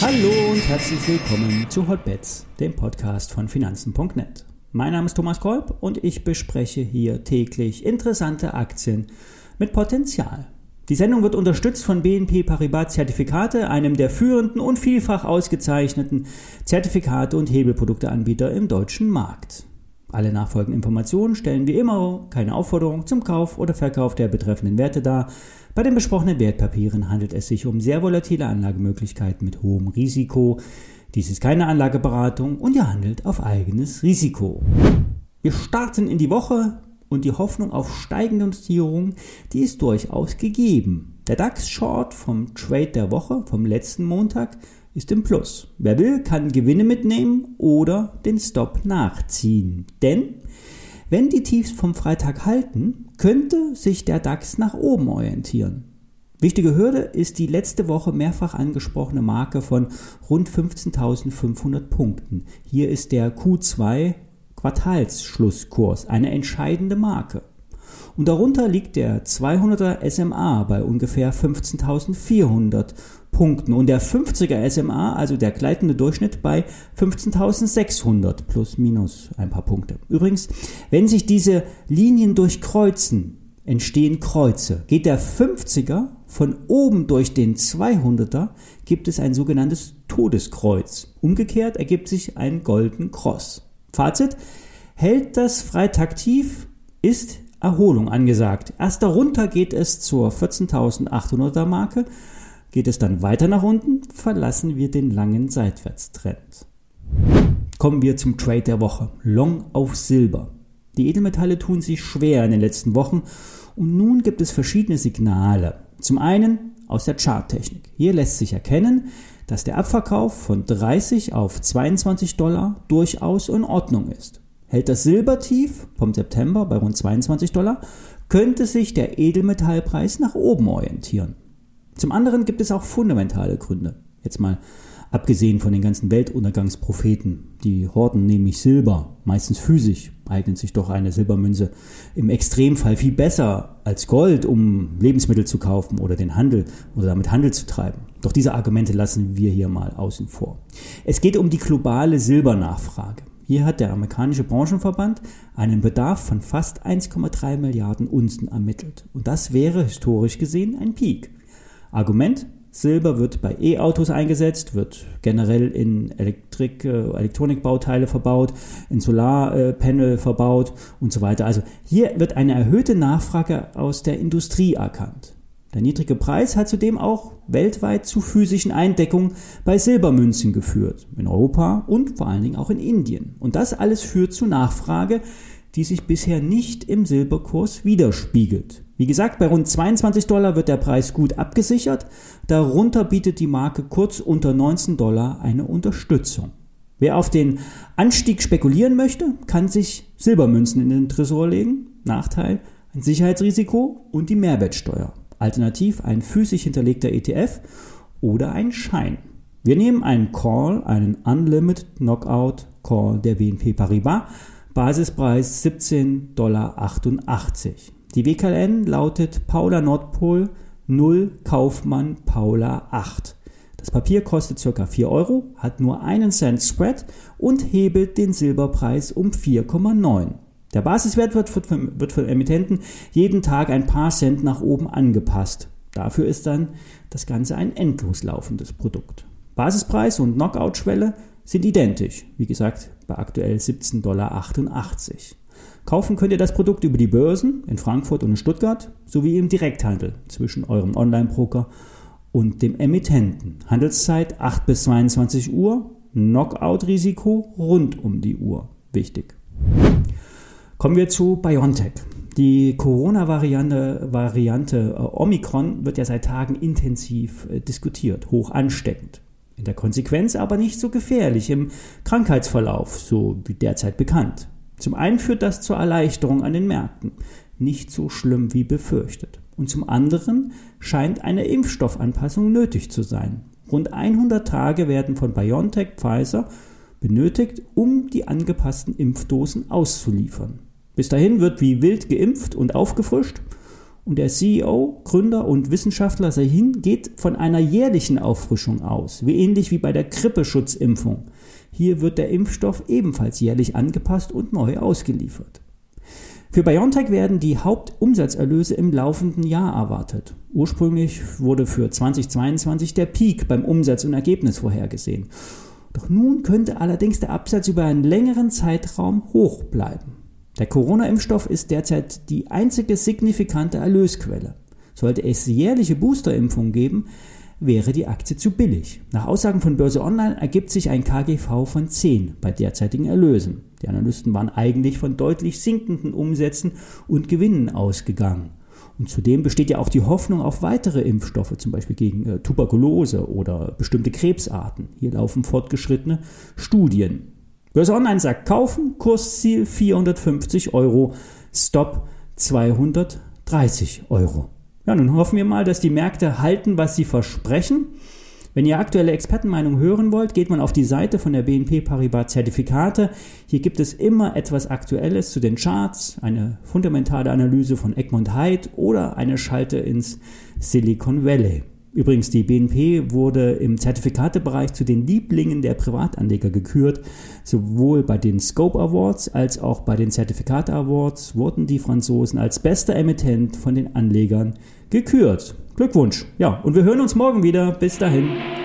Hallo und herzlich willkommen zu Hotbets, dem Podcast von Finanzen.net. Mein Name ist Thomas Kolb und ich bespreche hier täglich interessante Aktien mit Potenzial. Die Sendung wird unterstützt von BNP Paribas Zertifikate, einem der führenden und vielfach ausgezeichneten Zertifikate- und Hebelprodukteanbieter im deutschen Markt. Alle nachfolgenden Informationen stellen wie immer keine Aufforderung zum Kauf oder Verkauf der betreffenden Werte dar. Bei den besprochenen Wertpapieren handelt es sich um sehr volatile Anlagemöglichkeiten mit hohem Risiko. Dies ist keine Anlageberatung und ihr handelt auf eigenes Risiko. Wir starten in die Woche und die Hoffnung auf steigende Notierung, die ist durchaus gegeben. Der DAX-Short vom Trade der Woche vom letzten Montag ist im Plus. Wer will, kann Gewinne mitnehmen oder den Stop nachziehen. Denn wenn die Tiefs vom Freitag halten, könnte sich der DAX nach oben orientieren. Wichtige Hürde ist die letzte Woche mehrfach angesprochene Marke von rund 15.500 Punkten. Hier ist der Q2 Quartalsschlusskurs eine entscheidende Marke. Und darunter liegt der 200er SMA bei ungefähr 15.400 Punkten und der 50er SMA, also der gleitende Durchschnitt bei 15.600 plus minus ein paar Punkte. Übrigens, wenn sich diese Linien durchkreuzen, entstehen Kreuze. Geht der 50er von oben durch den 200er, gibt es ein sogenanntes Todeskreuz. Umgekehrt ergibt sich ein Golden Cross. Fazit, hält das Freitag tief, ist Erholung angesagt. Erst darunter geht es zur 14.800er Marke. Geht es dann weiter nach unten, verlassen wir den langen Seitwärtstrend. Kommen wir zum Trade der Woche. Long auf Silber. Die Edelmetalle tun sich schwer in den letzten Wochen und nun gibt es verschiedene Signale. Zum einen aus der Charttechnik. Hier lässt sich erkennen, dass der Abverkauf von 30 auf 22 Dollar durchaus in Ordnung ist. Hält das Silbertief vom September bei rund 22 Dollar, könnte sich der Edelmetallpreis nach oben orientieren. Zum anderen gibt es auch fundamentale Gründe. Jetzt mal abgesehen von den ganzen Weltuntergangspropheten. Die horten nämlich Silber, meistens physisch, eignet sich doch eine Silbermünze im Extremfall viel besser als Gold, um Lebensmittel zu kaufen oder den Handel oder damit Handel zu treiben. Doch diese Argumente lassen wir hier mal außen vor. Es geht um die globale Silbernachfrage. Hier hat der amerikanische Branchenverband einen Bedarf von fast 1,3 Milliarden Unzen ermittelt. Und das wäre historisch gesehen ein Peak. Argument, Silber wird bei E-Autos eingesetzt, wird generell in Elektrik, äh, Elektronikbauteile verbaut, in Solarpanel verbaut und so weiter. Also hier wird eine erhöhte Nachfrage aus der Industrie erkannt. Der niedrige Preis hat zudem auch weltweit zu physischen Eindeckungen bei Silbermünzen geführt, in Europa und vor allen Dingen auch in Indien. Und das alles führt zu Nachfrage, die sich bisher nicht im Silberkurs widerspiegelt. Wie gesagt, bei rund 22 Dollar wird der Preis gut abgesichert, darunter bietet die Marke kurz unter 19 Dollar eine Unterstützung. Wer auf den Anstieg spekulieren möchte, kann sich Silbermünzen in den Tresor legen. Nachteil, ein Sicherheitsrisiko und die Mehrwertsteuer. Alternativ ein physisch hinterlegter ETF oder ein Schein. Wir nehmen einen Call, einen Unlimited Knockout Call der BNP Paribas, Basispreis 17,88 Dollar. Die WKN lautet Paula Nordpol 0 Kaufmann Paula 8. Das Papier kostet ca. 4 Euro, hat nur einen Cent Spread und hebelt den Silberpreis um 4,9. Der Basiswert wird, von, wird von Emittenten jeden Tag ein paar Cent nach oben angepasst. Dafür ist dann das Ganze ein endlos laufendes Produkt. Basispreis und Knockout-Schwelle sind identisch. Wie gesagt, bei aktuell 17,88 Dollar. Kaufen könnt ihr das Produkt über die Börsen in Frankfurt und in Stuttgart sowie im Direkthandel zwischen eurem Online-Broker und dem Emittenten. Handelszeit 8 bis 22 Uhr, Knockout-Risiko rund um die Uhr. Wichtig. Kommen wir zu BioNTech. Die Corona-Variante Variante, äh, Omikron wird ja seit Tagen intensiv äh, diskutiert, hoch ansteckend. In der Konsequenz aber nicht so gefährlich im Krankheitsverlauf, so wie derzeit bekannt. Zum einen führt das zur Erleichterung an den Märkten, nicht so schlimm wie befürchtet. Und zum anderen scheint eine Impfstoffanpassung nötig zu sein. Rund 100 Tage werden von BioNTech Pfizer benötigt, um die angepassten Impfdosen auszuliefern. Bis dahin wird wie wild geimpft und aufgefrischt Und der CEO, Gründer und Wissenschaftler Sahin geht von einer jährlichen Auffrischung aus, wie ähnlich wie bei der Grippeschutzimpfung. Hier wird der Impfstoff ebenfalls jährlich angepasst und neu ausgeliefert. Für BioNTech werden die Hauptumsatzerlöse im laufenden Jahr erwartet. Ursprünglich wurde für 2022 der Peak beim Umsatz und Ergebnis vorhergesehen. Doch nun könnte allerdings der Absatz über einen längeren Zeitraum hoch bleiben. Der Corona-Impfstoff ist derzeit die einzige signifikante Erlösquelle. Sollte es jährliche Boosterimpfungen geben, wäre die Aktie zu billig. Nach Aussagen von Börse Online ergibt sich ein KGV von 10 bei derzeitigen Erlösen. Die Analysten waren eigentlich von deutlich sinkenden Umsätzen und Gewinnen ausgegangen. Und zudem besteht ja auch die Hoffnung auf weitere Impfstoffe, zum Beispiel gegen äh, Tuberkulose oder bestimmte Krebsarten. Hier laufen fortgeschrittene Studien. Börse Online sagt kaufen, Kursziel 450 Euro, Stop 230 Euro. Ja, nun hoffen wir mal, dass die Märkte halten, was sie versprechen. Wenn ihr aktuelle Expertenmeinung hören wollt, geht man auf die Seite von der BNP Paribas Zertifikate. Hier gibt es immer etwas Aktuelles zu den Charts, eine fundamentale Analyse von Egmont Hyde oder eine Schalte ins Silicon Valley. Übrigens, die BNP wurde im Zertifikatebereich zu den Lieblingen der Privatanleger gekürt. Sowohl bei den Scope Awards als auch bei den Zertifikate Awards wurden die Franzosen als bester Emittent von den Anlegern gekürt. Glückwunsch. Ja, und wir hören uns morgen wieder. Bis dahin.